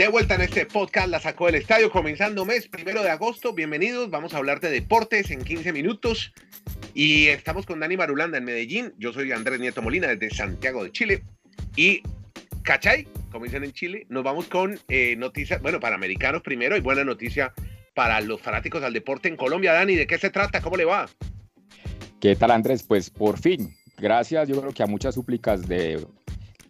De vuelta en este podcast, la sacó del estadio, comenzando mes primero de agosto. Bienvenidos, vamos a hablar de deportes en 15 minutos. Y estamos con Dani Marulanda en Medellín. Yo soy Andrés Nieto Molina desde Santiago de Chile. Y, ¿cachai? Como dicen en Chile, nos vamos con eh, noticias, bueno, para americanos primero y buena noticia para los fanáticos al deporte en Colombia. Dani, ¿de qué se trata? ¿Cómo le va? ¿Qué tal, Andrés? Pues por fin, gracias, yo creo que a muchas súplicas de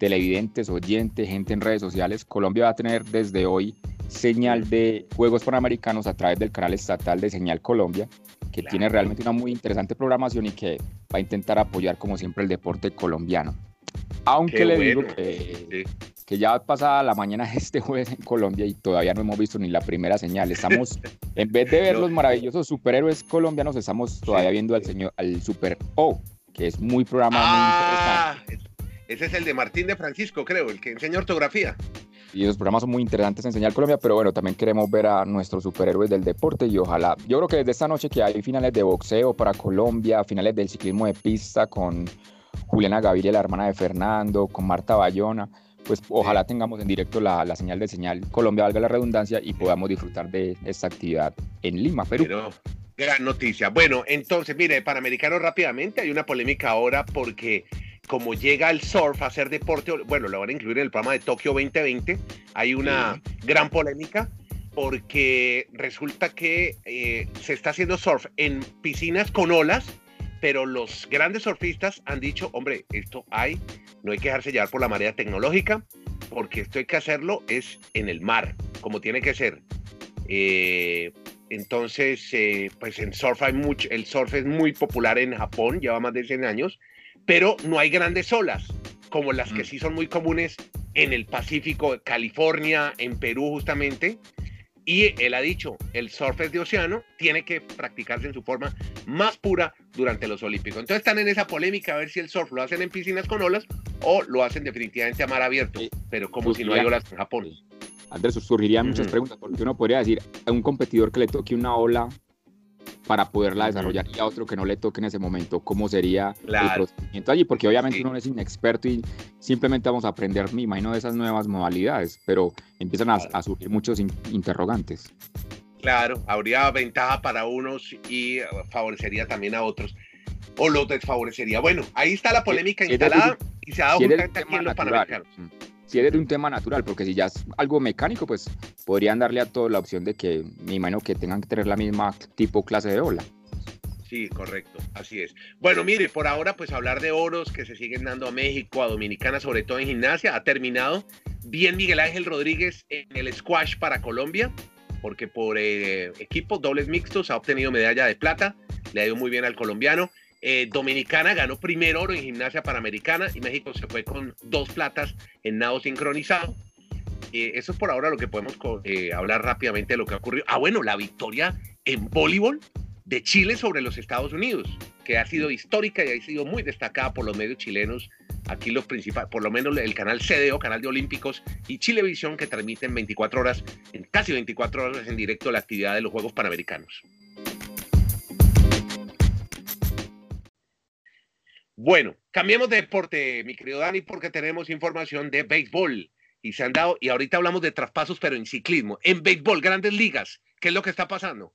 televidentes, oyentes, gente en redes sociales, Colombia va a tener desde hoy señal de Juegos Panamericanos a través del canal estatal de Señal Colombia, que tiene realmente una muy interesante programación y que va a intentar apoyar como siempre el deporte colombiano. Aunque le digo que, que, ya pasada la mañana este jueves en Colombia y todavía no hemos visto ni la primera señal. Estamos, en vez de ver los maravillosos superhéroes colombianos, estamos todavía viendo al señor, al Super O, que es muy programado. Ah, ese es el de Martín de Francisco, creo, el que enseña ortografía. Y los programas son muy interesantes en Enseñar Colombia, pero bueno, también queremos ver a nuestros superhéroes del deporte y ojalá, yo creo que desde esta noche que hay finales de boxeo para Colombia, finales del ciclismo de pista con Juliana Gaviria, la hermana de Fernando, con Marta Bayona, pues ojalá tengamos en directo la, señal de Señal Colombia, valga la redundancia, y podamos disfrutar de esta actividad en Lima, Perú. gran noticia. Bueno, entonces, mire, Panamericano rápidamente, hay una polémica ahora porque como llega el surf a hacer deporte, bueno, lo van a incluir en el programa de Tokio 2020, hay una gran polémica porque resulta que eh, se está haciendo surf en piscinas con olas, pero los grandes surfistas han dicho, hombre, esto hay, no hay que dejarse llevar por la marea tecnológica, porque esto hay que hacerlo es en el mar, como tiene que ser. Eh, entonces, eh, pues en surf hay mucho, el surf es muy popular en Japón, lleva más de 100 años, pero no hay grandes olas, como las que mm. sí son muy comunes en el Pacífico, California, en Perú justamente. Y él ha dicho, el surf es de océano, tiene que practicarse en su forma más pura durante los Olímpicos. Entonces están en esa polémica a ver si el surf lo hacen en piscinas con olas o lo hacen definitivamente a mar abierto, pero como si no hay olas en Japón. Andrés, surgirían muchas preguntas, porque uno podría decir, a un competidor que le toque una ola para poderla desarrollar y a otro que no le toque en ese momento, cómo sería el procedimiento allí, porque obviamente uno no es inexperto y simplemente vamos a aprender, me imagino, de esas nuevas modalidades, pero empiezan a, surgir muchos interrogantes. Claro, habría ventaja para unos y favorecería también a otros, o los desfavorecería. Bueno, ahí está la polémica instalada y se ha dado justamente aquí en los Panamericanos. Mm de un tema natural, porque si ya es algo mecánico, pues podrían darle a todo la opción de que, me imagino que tengan que tener la misma tipo clase de ola. Sí, correcto, así es. Bueno, mire, por ahora pues hablar de oros que se siguen dando a México, a Dominicana, sobre todo en gimnasia, ha terminado bien Miguel Ángel Rodríguez en el squash para Colombia, porque por eh, equipos dobles mixtos ha obtenido medalla de plata, le ha ido muy bien al colombiano. Eh, Dominicana ganó primer oro en gimnasia panamericana y México se fue con dos platas en nado sincronizado. Eh, eso es por ahora lo que podemos eh, hablar rápidamente de lo que ha ocurrido. Ah, bueno, la victoria en voleibol de Chile sobre los Estados Unidos, que ha sido histórica y ha sido muy destacada por los medios chilenos. Aquí los principales, por lo menos el canal CDO, canal de Olímpicos, y Chilevisión, que transmiten 24 horas, en casi 24 horas en directo la actividad de los Juegos Panamericanos. Bueno, cambiemos de deporte, mi querido Dani, porque tenemos información de béisbol. Y se han dado, y ahorita hablamos de traspasos, pero en ciclismo. En béisbol, grandes ligas, ¿qué es lo que está pasando?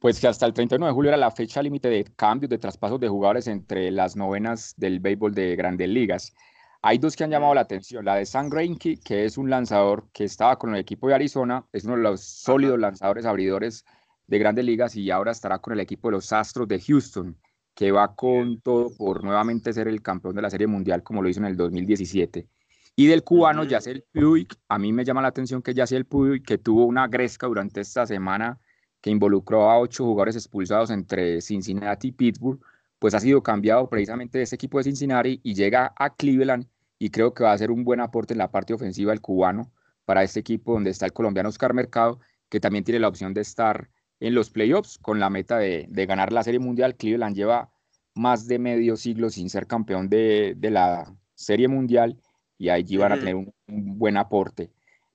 Pues que hasta el 31 de julio era la fecha límite de cambios de traspasos de jugadores entre las novenas del béisbol de grandes ligas. Hay dos que han llamado la atención. La de Sam Greinke, que es un lanzador que estaba con el equipo de Arizona, es uno de los sólidos lanzadores abridores de grandes ligas y ahora estará con el equipo de los Astros de Houston que va con todo por nuevamente ser el campeón de la Serie Mundial como lo hizo en el 2017. Y del cubano Yacel Puig, a mí me llama la atención que Yacel Puig, que tuvo una gresca durante esta semana que involucró a ocho jugadores expulsados entre Cincinnati y Pittsburgh, pues ha sido cambiado precisamente de ese equipo de Cincinnati y llega a Cleveland y creo que va a ser un buen aporte en la parte ofensiva del cubano para este equipo donde está el colombiano Oscar Mercado, que también tiene la opción de estar en los playoffs con la meta de, ganar la Serie Mundial. Cleveland lleva más de medio siglo sin ser campeón de, la Serie Mundial y allí van a tener un, buen aporte.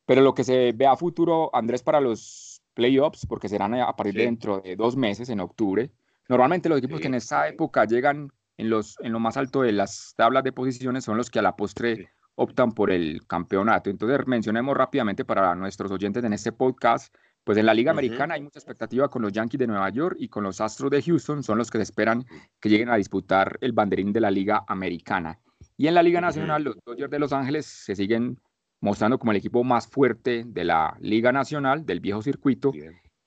Pero lo que se ve a futuro, Andrés, para los playoffs, porque serán a partir de dentro de dos meses, en octubre, normalmente los equipos que en esa época llegan en, los, en lo más alto de las tablas de posiciones son los que a la postre optan por el campeonato. Entonces, mencionemos rápidamente para nuestros oyentes en este podcast, pues en la Liga Americana hay mucha expectativa con los Yankees de Nueva York y con los Astros de Houston, son los que se esperan que lleguen a disputar el banderín de la Liga Americana. Y en la Liga Nacional, los Dodgers de Los Ángeles se siguen mostrando como el equipo más fuerte de la Liga Nacional, del viejo circuito.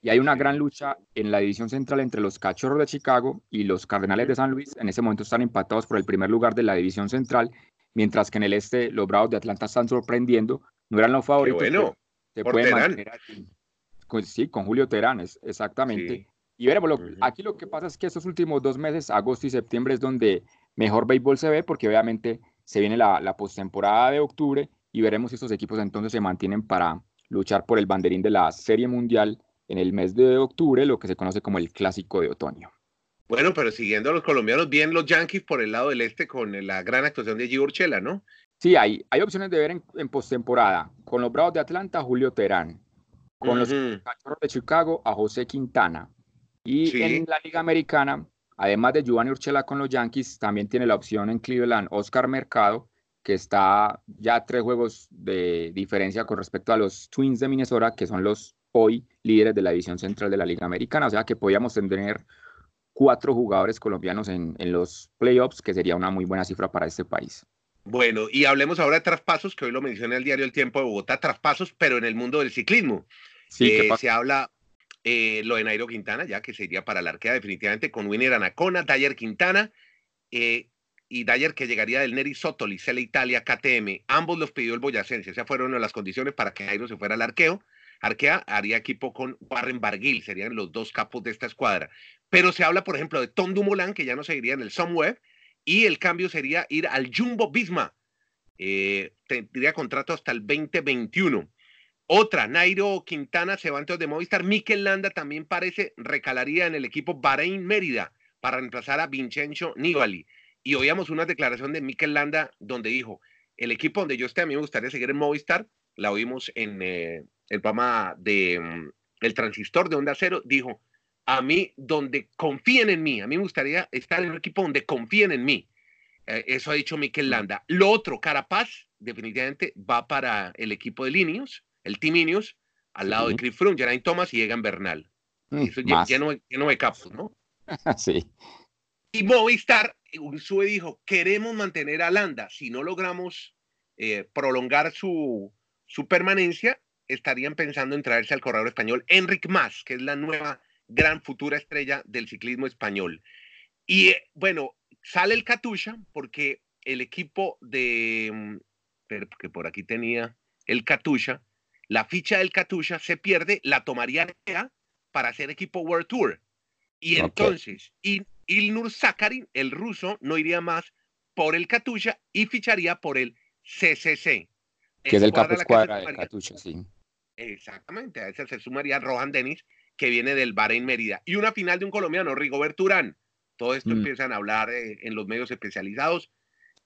Y hay una gran lucha en la división central entre los Cachorros de Chicago y los Cardenales de San Luis. En ese momento están empatados por el primer lugar de la división central mientras que en el este los Bravos de Atlanta están sorprendiendo, no eran los favoritos. bueno, se pueden mantener sí, con Julio Terán, exactamente. Y veremos, aquí lo que pasa es que estos últimos dos meses, agosto y septiembre, es donde mejor béisbol se ve, porque obviamente se viene la, la postemporada de octubre y veremos si estos equipos entonces se mantienen para luchar por el banderín de la Serie Mundial en el mes de octubre, lo que se conoce como el Clásico de Otoño. Bueno, pero siguiendo a los colombianos, bien los Yankees por el lado del este con la gran actuación de Urchela, ¿no? Sí, hay, hay opciones de ver en, en postemporada. Con los Bravos de Atlanta, Julio Terán. Con los Cachorros de Chicago, a José Quintana. Y en la Liga Americana, además de Giovanni Urchela con los Yankees, también tiene la opción en Cleveland Oscar Mercado, que está ya tres juegos de diferencia con respecto a los Twins de Minnesota, que son los hoy líderes de la división central de la Liga Americana. O sea que podíamos tener cuatro jugadores colombianos en, en los playoffs, que sería una muy buena cifra para este país. Bueno, y hablemos ahora de traspasos, que hoy lo menciona el diario El Tiempo de Bogotá, traspasos, pero en el mundo del ciclismo. Sí, eh, se habla eh, lo de Nairo Quintana, ya que sería para la arquea definitivamente, con Winner Anacona, Dyer Quintana, eh, y Dyer que llegaría del Neri Sotoli, Cele Italia, KTM. Ambos los pidió el Boyacense, esas fueron las condiciones para que Nairo se fuera al arqueo. Arkea haría equipo con Warren Barguil, serían los dos capos de esta escuadra. Pero se habla, por ejemplo, de Tom Dumoulin, que ya no seguiría en el Someweb, y el cambio sería ir al Jumbo Visma. Eh, tendría contrato hasta el 2021. Otra, Nairo Quintana se va antes de Movistar. Mikel Landa también parece recalaría en el equipo Bahrein Mérida para reemplazar a Vincenzo Nibali. Y oíamos una declaración de Mikel Landa donde dijo, el equipo donde yo esté, a mí me gustaría seguir en Movistar. La oímos en eh, el programa de mm, El Transistor de Onda Cero. Dijo, a mí donde confíen en mí. A mí me gustaría estar en un equipo donde confíen en mí. Eh, eso ha dicho Mikel Landa. Lo otro, Carapaz, definitivamente va para el equipo de Linios, el Team Linios, al lado de Chris Froome, Geraint Thomas y Egan Bernal. Mm, eso lleno, lleno, de capos, ¿no? sí. Y Movistar, Ursue dijo, queremos mantener a Landa. Si no logramos eh, prolongar su, su permanencia, estarían pensando en traerse al corredor español Enric Mas, que es la nueva gran futura estrella del ciclismo español. Y eh, bueno, sale el Katusha porque el equipo de, mm, que por aquí tenía el Katusha, la ficha del Katusha se pierde, la tomaría para hacer equipo World Tour. Y entonces, Ilnur Sakharin, el ruso, no iría más por el Katusha y ficharía por el CCC. Que es el capo escuadra del Katusha, sí. Exactamente, a ese se sumaría Rohan Dennis, que viene del Bahrein Mérida. Y una final de un colombiano, Rigobert Urán. Todo esto mm. empiezan a hablar eh, en los medios especializados.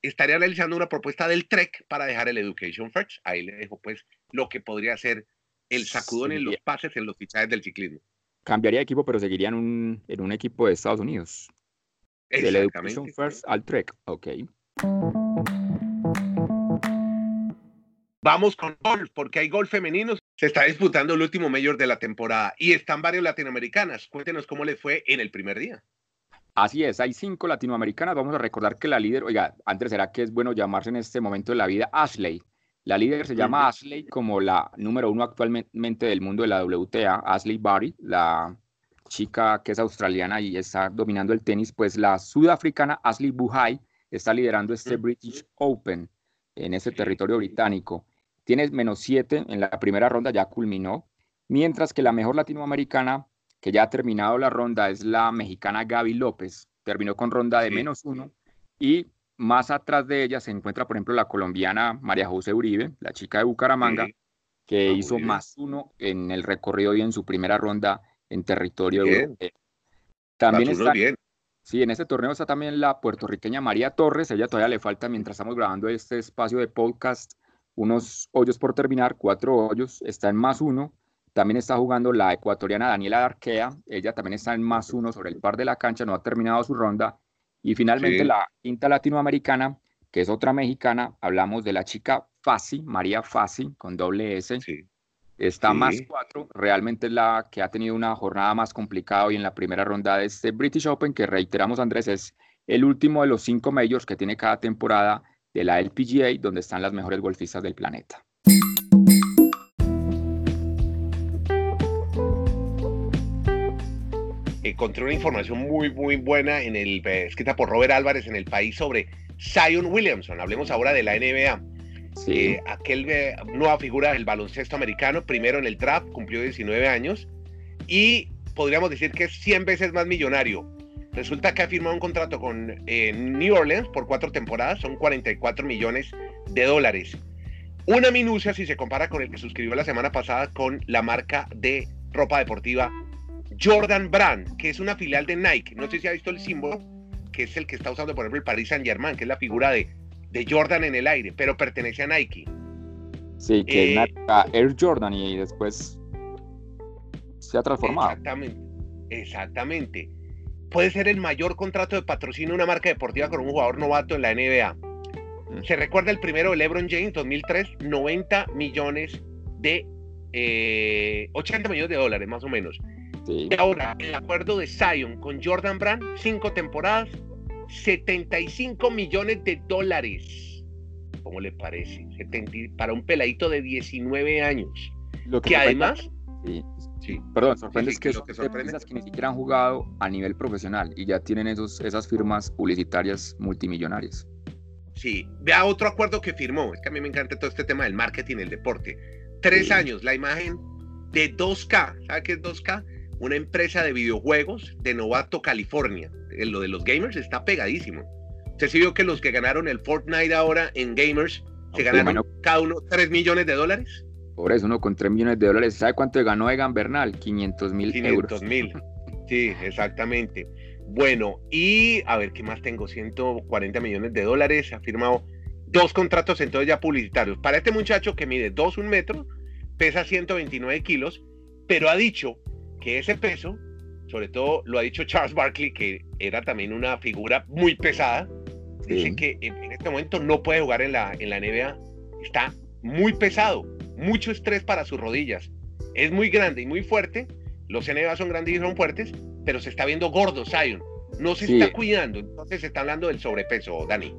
Estaría realizando una propuesta del TREC para dejar el Education First. Ahí le dejo pues lo que podría ser el sacudón en los pases, en los fichajes del ciclismo. Cambiaría de equipo, pero seguiría en un, en un equipo de Estados Unidos. Del Education First al TREC, ok. Vamos con golf, porque hay golf femeninos. Se está disputando el último mayor de la temporada y están varios latinoamericanas. Cuéntenos cómo le fue en el primer día. Así es, hay cinco latinoamericanas. Vamos a recordar que la líder, oiga, antes será que es bueno llamarse en este momento de la vida Ashley. La líder se llama Ashley como la número uno actualmente del mundo de la WTA, Ashley Barry, la chica que es australiana y está dominando el tenis, pues la sudafricana Ashley Buhai está liderando este British Open en ese territorio británico. Tiene menos 7 en la primera ronda, ya culminó, mientras que la mejor latinoamericana que ya ha terminado la ronda es la mexicana Gaby López, terminó con ronda de menos 1 y más atrás de ella se encuentra, por ejemplo, la colombiana María José Uribe, la chica de Bucaramanga, que ah, hizo más uno en el recorrido y en su primera ronda en territorio europeo. También está, bien. Sí, en ese torneo está también la puertorriqueña María Torres. Ella todavía le falta, mientras estamos grabando este espacio de podcast, unos hoyos por terminar, cuatro hoyos, está en más uno. También está jugando la ecuatoriana Daniela Arquea, ella también está en más uno sobre el par de la cancha, no ha terminado su ronda. Y finalmente la quinta latinoamericana, que es otra mexicana. Hablamos de la chica Fasi, María Fasi, con doble S. Está más cuatro, realmente es la que ha tenido una jornada más complicada hoy en la primera ronda de este British Open, que reiteramos, Andrés, es el último de los cinco majors que tiene cada temporada de la LPGA, donde están las mejores golfistas del planeta. Encontré una información muy, muy buena en el, eh, escrita por Robert Álvarez en el país sobre Zion Williamson. Hablemos ahora de la NBA. Sí. Eh, aquel eh, nueva figura del baloncesto americano, primero en el draft, cumplió 19 años y podríamos decir que es 100 veces más millonario. Resulta que ha firmado un contrato con New Orleans por cuatro temporadas, son 44 millones de dólares. Una minucia si se compara con el que suscribió la semana pasada con la marca de ropa deportiva Jordan Brand, que es una filial de Nike. No sé si ha visto el símbolo, que es el que está usando, por ejemplo, el Paris Saint Germain, que es la figura de, de Jordan en el aire, pero pertenece a Nike. Sí, que es una eh, Air Jordan y después se ha transformado. Exactamente, exactamente. Puede ser el mayor contrato de patrocinio de una marca deportiva con un jugador novato en la NBA. Mm. Se recuerda el primero de LeBron James, 2003, 90 millones de, 80 eh, millones de dólares más o menos. Y ahora, el acuerdo de Zion con Jordan Brand, cinco temporadas, 75 millones de dólares. ¿Cómo le parece? para un peladito de 19 años. Lo que, además... Sí, Perdón, sorprende es que, lo que sorprende es que ni siquiera han jugado a nivel profesional y ya tienen esos, esas firmas publicitarias multimillonarias. Sí, vea otro acuerdo que firmó. Es que a mí me encanta todo este tema del marketing, el deporte. Tres años, la imagen de 2K. ¿Sabe qué es 2K? Una empresa de videojuegos de Novato, California. Lo de los gamers está pegadísimo. Usted sí vio que los que ganaron el Fortnite ahora en gamers se ganaron cada uno 3 millones de dólares. Por eso, uno con 3 millones de dólares. ¿Sabe cuánto ganó Egan Bernal? 500 mil euros. 500 mil. Sí, exactamente. Bueno, y a ver qué más tengo. 140 millones de dólares. Ha firmado dos contratos entonces ya publicitarios. Para este muchacho que mide 2, un metro, pesa 129 kilos, pero ha dicho que ese peso, sobre todo lo ha dicho Charles Barkley, que era también una figura muy pesada, dice que en, este momento no puede jugar en la, en la NBA. Está muy pesado, mucho estrés para sus rodillas. Es muy grande y muy fuerte. Los NBA son grandes y son fuertes, pero se está viendo gordo, Zion. No se está cuidando, entonces se está hablando del sobrepeso, Dani.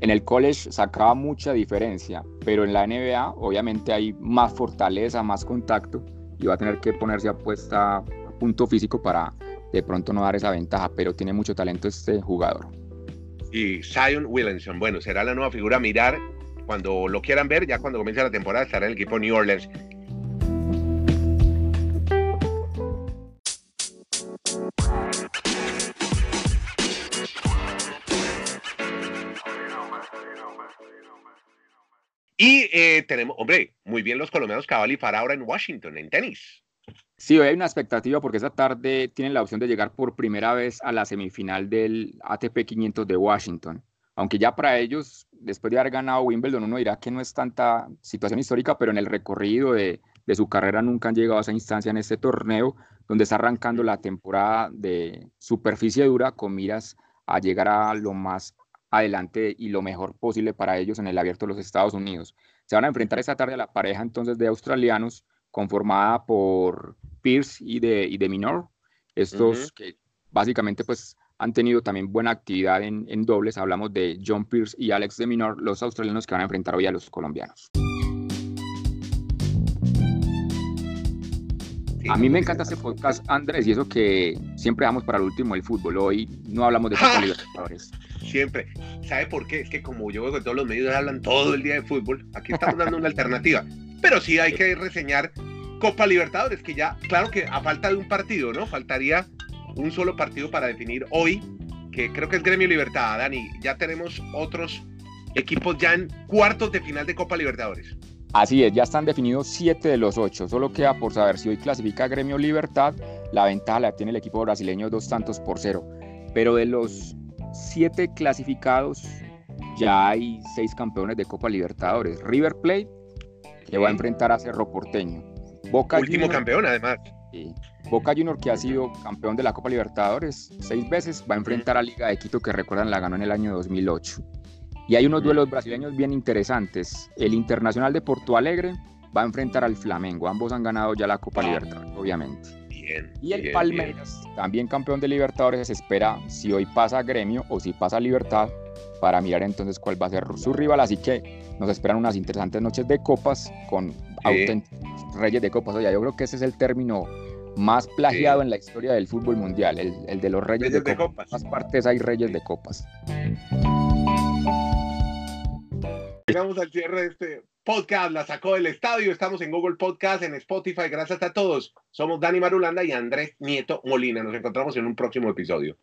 En el college sacaba mucha diferencia, pero en la NBA obviamente hay más fortaleza, más contacto y va a tener que ponerse a puesta a punto físico para de pronto no dar esa ventaja, pero tiene mucho talento este jugador. Y Zion Williamson, bueno, será la nueva figura a mirar cuando lo quieran ver, ya cuando comience la temporada estará en el equipo New Orleans. Eh, tenemos, hombre, muy bien los colombianos Cabal y Farah ahora en Washington, en tenis. Sí, hoy hay una expectativa porque esa tarde tienen la opción de llegar por primera vez a la semifinal del ATP 500 de Washington. Aunque ya para ellos, después de haber ganado Wimbledon, uno dirá que no es tanta situación histórica, pero en el recorrido de, de su carrera nunca han llegado a esa instancia en este torneo, donde está arrancando la temporada de superficie dura con miras a llegar a lo más adelante y lo mejor posible para ellos en el abierto de los Estados Unidos. Se van a enfrentar esta tarde a la pareja entonces de australianos conformada por Pierce y de, y de Minor, estos que básicamente pues han tenido también buena actividad en, en, dobles. Hablamos de John Pierce y Alex de Minor, los australianos que van a enfrentar hoy a los colombianos. a mí me encanta este podcast, Andrés, y eso que siempre damos para el último el fútbol. Hoy no hablamos de Copa Libertadores. Siempre. ¿Sabe por qué? Es que como yo veo que todos los medios hablan todo el día de fútbol, aquí estamos dando una alternativa. Pero sí hay que reseñar Copa Libertadores, que ya, claro que a falta de un partido, ¿no? Faltaría un solo partido para definir hoy, que creo que es Gremio Libertad, Dani. Ya tenemos otros equipos ya en cuartos de final de Copa Libertadores. Así es, ya están definidos siete de los ocho. Solo queda por saber si hoy clasifica Gremio Libertad. La ventaja la tiene el equipo brasileño dos tantos por cero. Pero de los siete clasificados, ya hay seis campeones de Copa Libertadores. River Plate, que va a enfrentar a Cerro Porteño. Boca Último campeón, además. Boca Junior, que ha sido campeón de la Copa Libertadores seis veces, va a enfrentar a Liga de Quito, que recuerdan la ganó en el año 2008. Y hay unos duelos brasileños bien interesantes. El Internacional de Porto Alegre va a enfrentar al Flamengo. Ambos han ganado ya la Copa Libertadores, obviamente. Bien, Y el bien, Palmeiras, también campeón de Libertadores, se espera si hoy pasa Gremio o si pasa Libertad para mirar entonces cuál va a ser su rival. Así que nos esperan unas interesantes noches de copas con auténticos reyes de copas. Oye, yo creo que ese es el término más plagiado en la historia del fútbol mundial, el, el de los reyes, Reyes de, copas. En todas partes hay reyes de copas. Llegamos al cierre de este podcast, la sacó del estadio. Estamos en Google Podcast, en Spotify. Gracias a todos. Somos Dani Marulanda y Andrés Nieto Molina. Nos encontramos en un próximo episodio.